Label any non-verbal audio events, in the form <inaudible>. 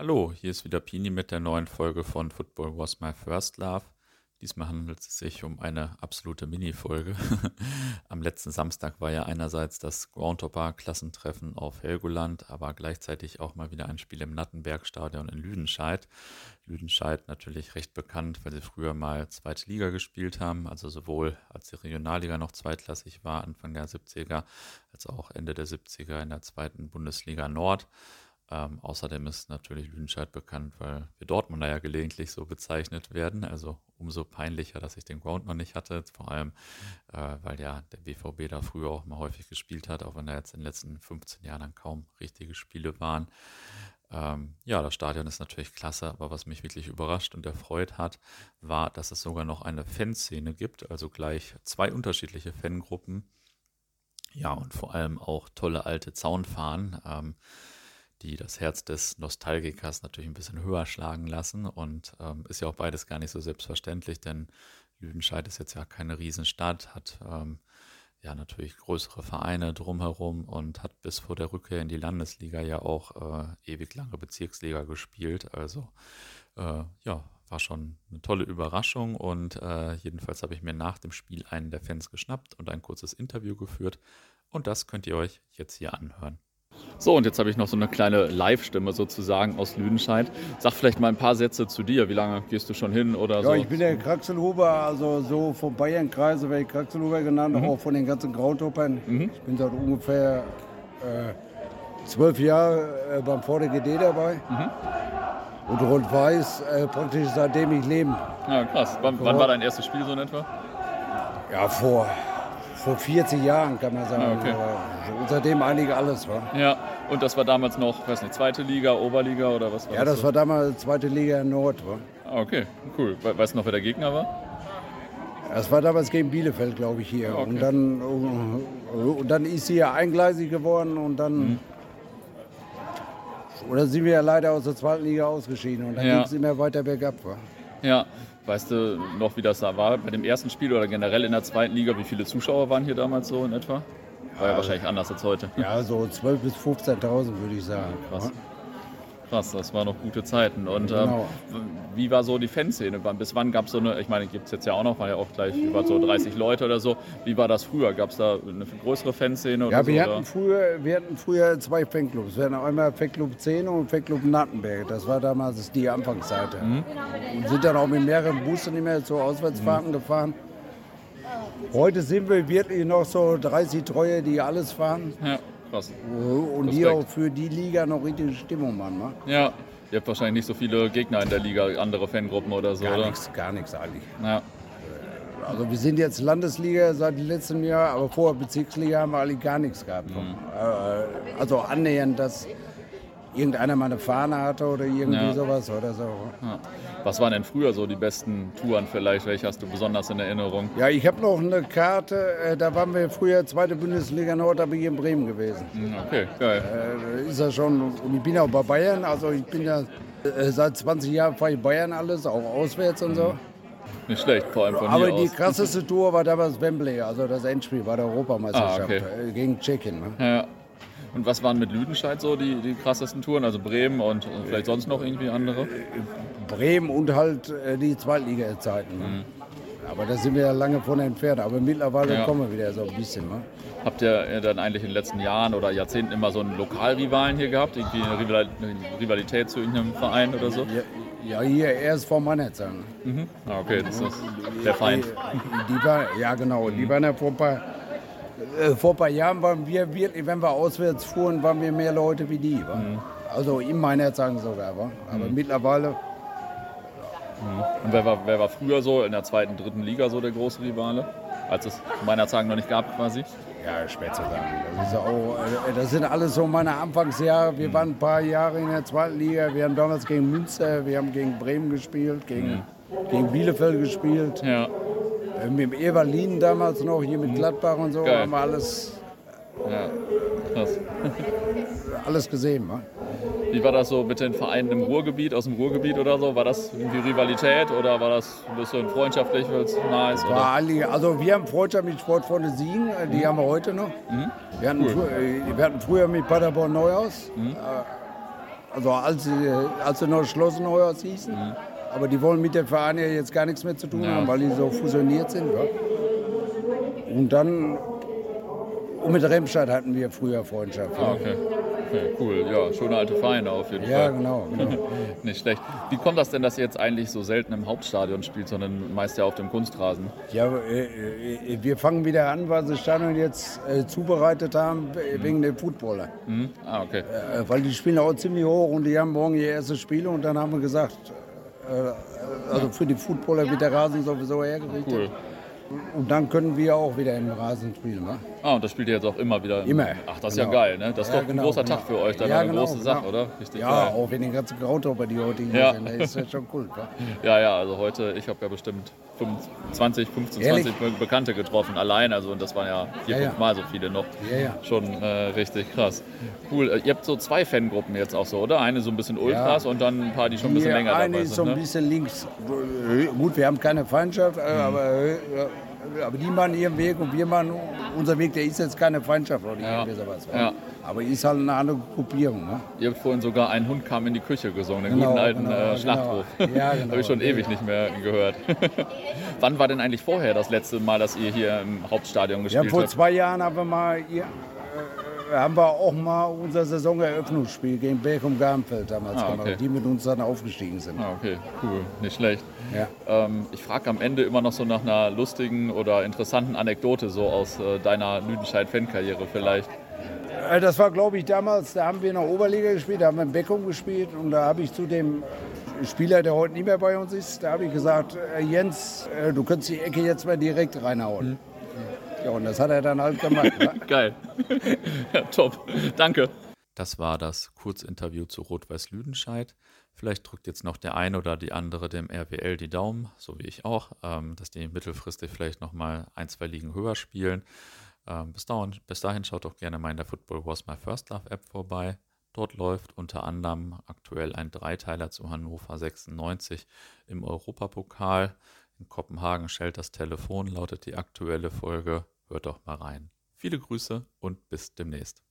Hallo, hier ist wieder Pini mit der neuen Folge von Football Was My First Love. Diesmal handelt es sich um eine absolute Mini-Folge. <laughs> Am letzten Samstag war ja einerseits das Groundhopper-Klassentreffen auf Helgoland, aber gleichzeitig auch mal wieder ein Spiel im Nattenberg-Stadion in Lüdenscheid. Lüdenscheid natürlich recht bekannt, weil sie früher mal zweite Liga gespielt haben, also sowohl als die Regionalliga noch zweitklassig war, Anfang der 70er, als auch Ende der 70er in der zweiten Bundesliga Nord. Ähm, außerdem ist natürlich Lüdenscheid bekannt, weil wir Dortmunder ja gelegentlich so bezeichnet werden. Also umso peinlicher, dass ich den Ground noch nicht hatte. Vor allem, äh, weil ja der BVB da früher auch mal häufig gespielt hat, auch wenn da jetzt in den letzten 15 Jahren dann kaum richtige Spiele waren. Ähm, ja, das Stadion ist natürlich klasse, aber was mich wirklich überrascht und erfreut hat, war, dass es sogar noch eine Fanszene gibt, also gleich zwei unterschiedliche Fangruppen. Ja, und vor allem auch tolle alte Zaunfahnen. Ähm, die das Herz des Nostalgikers natürlich ein bisschen höher schlagen lassen. Und ähm, ist ja auch beides gar nicht so selbstverständlich, denn Lüdenscheid ist jetzt ja keine Riesenstadt, hat ähm, ja natürlich größere Vereine drumherum und hat bis vor der Rückkehr in die Landesliga ja auch äh, ewig lange Bezirksliga gespielt. Also äh, ja, war schon eine tolle Überraschung und äh, jedenfalls habe ich mir nach dem Spiel einen der Fans geschnappt und ein kurzes Interview geführt und das könnt ihr euch jetzt hier anhören. So, und jetzt habe ich noch so eine kleine Live-Stimme sozusagen aus Lüdenscheid. Sag vielleicht mal ein paar Sätze zu dir. Wie lange gehst du schon hin oder ja, so? ich bin der Kraxelhuber, also so vom Bayernkreise werde ich Kraxelhuber genannt, mhm. auch von den ganzen Grautopern. Mhm. Ich bin seit ungefähr äh, zwölf Jahren äh, beim VDGD dabei. Mhm. Und Rot-Weiß äh, praktisch seitdem ich lebe. Ja, krass. Wann, wann, war dein erstes Spiel so in etwa? Ja, vor vor 40 Jahren, kann man sagen. Ah, okay. Und seitdem einige alles war. Ja, und das war damals noch, weiß nicht, zweite Liga, Oberliga oder was war Ja, das, das so? war damals zweite Liga Nord. War. Ah, okay, cool. Weißt du noch, wer der Gegner war? Das war damals gegen Bielefeld, glaube ich, hier. Okay. Und, dann, und dann ist sie ja eingleisig geworden und dann. Mhm. Oder sind wir ja leider aus der zweiten Liga ausgeschieden und dann ja. ging es immer weiter bergab. War. Ja, Weißt du noch, wie das da war bei dem ersten Spiel oder generell in der zweiten Liga? Wie viele Zuschauer waren hier damals so in etwa? War ja, ja wahrscheinlich anders als heute. Ja, so 12.000 bis 15.000 würde ich sagen. Ja, krass. Krass, das waren noch gute Zeiten. Und genau. ähm, wie war so die Fanszene? Bis wann gab es so eine, ich meine, gibt es jetzt ja auch noch, war ja auch gleich über so 30 Leute oder so. Wie war das früher? Gab es da eine größere Fanszene? ja, wir, so, hatten früher, wir hatten früher zwei Fanclubs. Wir hatten einmal Fanclub 10 und Fanclub Nattenberg. Das war damals die Anfangsseite. Mhm. Und sind dann auch mit mehreren Bussen immer so Auswärtsfahrten mhm. gefahren. Heute sind wir wirklich noch so 30 Treue, die alles fahren. Ja. Krass. Und die auch für die Liga noch richtige Stimmung machen. Ne? Ja, ihr habt wahrscheinlich nicht so viele Gegner in der Liga, andere Fangruppen oder so, gar? Nichts, gar nichts eigentlich. Ja. Also wir sind jetzt Landesliga seit letztem Jahr, aber vorher Bezirksliga haben wir eigentlich gar nichts gehabt. Mhm. Äh, also annähernd, dass irgendeiner mal eine Fahne hatte oder irgendwie ja. sowas oder so. Ja. Was waren denn früher so die besten Touren vielleicht? Welche hast du besonders in Erinnerung? Ja, ich habe noch eine Karte, äh, da waren wir früher zweite Bundesliga Nord, da bin ich in Bremen gewesen. Hm, okay, geil. Äh, ist ja schon, und ich bin auch bei Bayern, also ich bin ja äh, seit 20 Jahren fahre ich Bayern alles, auch auswärts und so. Nicht schlecht, vor allem von Aber die krasseste Tour war damals Wembley, also das Endspiel war der Europameisterschaft ah, okay. Äh, gegen Tschechien. Ne? Ja. Und was waren mit Lüdenscheid so die, die krassesten Touren? Also Bremen und vielleicht sonst noch irgendwie andere? Bremen und halt äh, die Zweitliga-Zeiten. Ne? Mhm. Aber da sind wir ja lange von entfernt. Aber mittlerweile ja. kommen wir wieder so ein bisschen. Ne? Habt ihr dann eigentlich in den letzten Jahren oder Jahrzehnten immer so einen Lokalrivalen hier gehabt? Irgendwie eine Rivalität zu irgendeinem Verein oder so? Ja, ja hier erst vor Mannetzern. Mhm. Ah, okay, das ist der Feind. Die, die war, ja, genau. Mhm. Die waren ja vor ein paar äh, vor ein paar Jahren waren wir wirklich, wenn wir auswärts fuhren, waren wir mehr Leute wie die. Mhm. Also in meiner sagen sogar. Wa? Aber mhm. mittlerweile. Mhm. Und wer war, wer war früher so in der zweiten, dritten Liga so der große Rivale? Als es meiner Sagen noch nicht gab quasi? Ja, schwer zu sagen. Das, auch, äh, das sind alles so meine Anfangsjahre. Wir mhm. waren ein paar Jahre in der zweiten Liga. Wir haben damals gegen Münster, wir haben gegen Bremen gespielt, gegen, mhm. gegen Bielefeld gespielt. Ja. Äh, mit dem Evalin damals noch, hier mit Gladbach und so, Geil. haben wir alles, ja, krass. alles gesehen. Ne? Wie war das so mit den Vereinen im Ruhrgebiet, aus dem Ruhrgebiet oder so? War das irgendwie Rivalität oder war das ein bisschen freundschaftlich, weil es ist? War also wir haben Freundschaft mit Sportfreunde Siegen, äh, die mhm. haben wir heute noch. Mhm. Wir, hatten cool. früher, äh, wir hatten früher mit Paderborn Neuhaus. Mhm. Also als, als sie noch Schlossenheuers hießen. Mhm. Aber die wollen mit dem Verein ja jetzt gar nichts mehr zu tun Ja. haben, weil die so fusioniert sind. Ja. Und dann, und mit Remscheid hatten wir früher Freundschaft. Ah, Ja, okay. okay. Cool. Ja, schöne alte Vereine auf jeden ja Fall. genau. <laughs> genau. Nicht schlecht. Wie kommt das denn, dass ihr jetzt eigentlich so selten im Hauptstadion spielt, sondern meist ja auf dem Kunstrasen? Ja, äh, äh, wir fangen wieder an, weil sie das Stadion jetzt äh, zubereitet haben, äh, wegen der Footballer. Hm? Ah, okay. Äh, weil die spielen auch ziemlich hoch und die haben morgen ihr erstes Spiel und dann haben wir gesagt, äh, also für die Footballer wird der Rasen sowieso hergerichtet. Cool. Und dann können wir auch wieder im Rasen spielen. Ne? Ah, und das spielt ihr jetzt auch immer wieder? Immer. Ach, das ist Genau. ja geil, ne? Das ist Ja, doch ein genau, großer genau. Tag für euch, dann Ja, eine genau, große Sache, genau. oder? Richtig Ja, geil. auch wenn den ganzen Krautopper die heutigen Ja. sind, das ist ja schon cool. wa? Ja, ja, also heute, ich habe ja bestimmt 20, 15, Ehrlich? 20 Be- Bekannte getroffen, allein, also und das waren ja vier, Ja, fünf Mal so viele noch. Ja, ja. Schon äh, richtig krass. Cool, äh, ihr habt so zwei Fangruppen jetzt auch so, oder? Eine so ein bisschen Ultras und dann ein paar, die schon ein bisschen länger eine dabei ist so sind, ein ne? bisschen links. Gut, wir haben keine Feindschaft, äh, aber, äh, aber die machen ihren Weg und wir machen unser Weg. Der ist jetzt keine Feindschaft oder irgendwie sowas. wa? Ja. Aber ist halt eine andere Gruppierung. Ne? Ihr habt vorhin sogar ein Hund kam in die Küche gesungen, den Genau, guten alten genau, äh, genau. Schlachtruf. Ja, genau. <laughs> Habe ich schon ewig nicht mehr gehört. <laughs> Wann war denn eigentlich vorher das letzte Mal, dass ihr hier im Hauptstadion Ja, gespielt vor habt? zwei Jahren haben wir, mal, hier, äh, haben wir auch mal unser Saisoneröffnungsspiel gegen Bergum Garmfeld damals Ah, gemacht, okay. die mit uns dann aufgestiegen sind. Ah, okay, cool, nicht schlecht. Ja. Ähm, ich frage am Ende immer noch so nach einer lustigen oder interessanten Anekdote so aus äh, deiner Lüdenscheid-Fan-Karriere vielleicht. Äh, Das war, glaube ich, damals, da haben wir in der Oberliga gespielt, da haben wir in Beckum gespielt und da habe ich zu dem Spieler, der heute nicht mehr bei uns ist, da habe ich gesagt, äh, Jens, äh, du könntest die Ecke jetzt mal direkt reinhauen. Ja, und das hat er dann halt gemacht. ne? <laughs> Geil. <laughs> ja, top. Danke. Das war das Kurzinterview zu Rot-Weiß Lüdenscheid. Vielleicht drückt jetzt noch der eine oder die andere dem RWL die Daumen, so wie ich auch, ähm, dass die mittelfristig vielleicht nochmal ein, zwei Ligen höher spielen. Ähm, bis, dahin, bis dahin schaut doch gerne mal in der Football Was My First Love App vorbei. Dort läuft unter anderem aktuell ein Dreiteiler zu Hannover 96 im Europapokal. In Kopenhagen schellt das Telefon, lautet die aktuelle Folge. Hört doch mal rein. Viele Grüße und bis demnächst.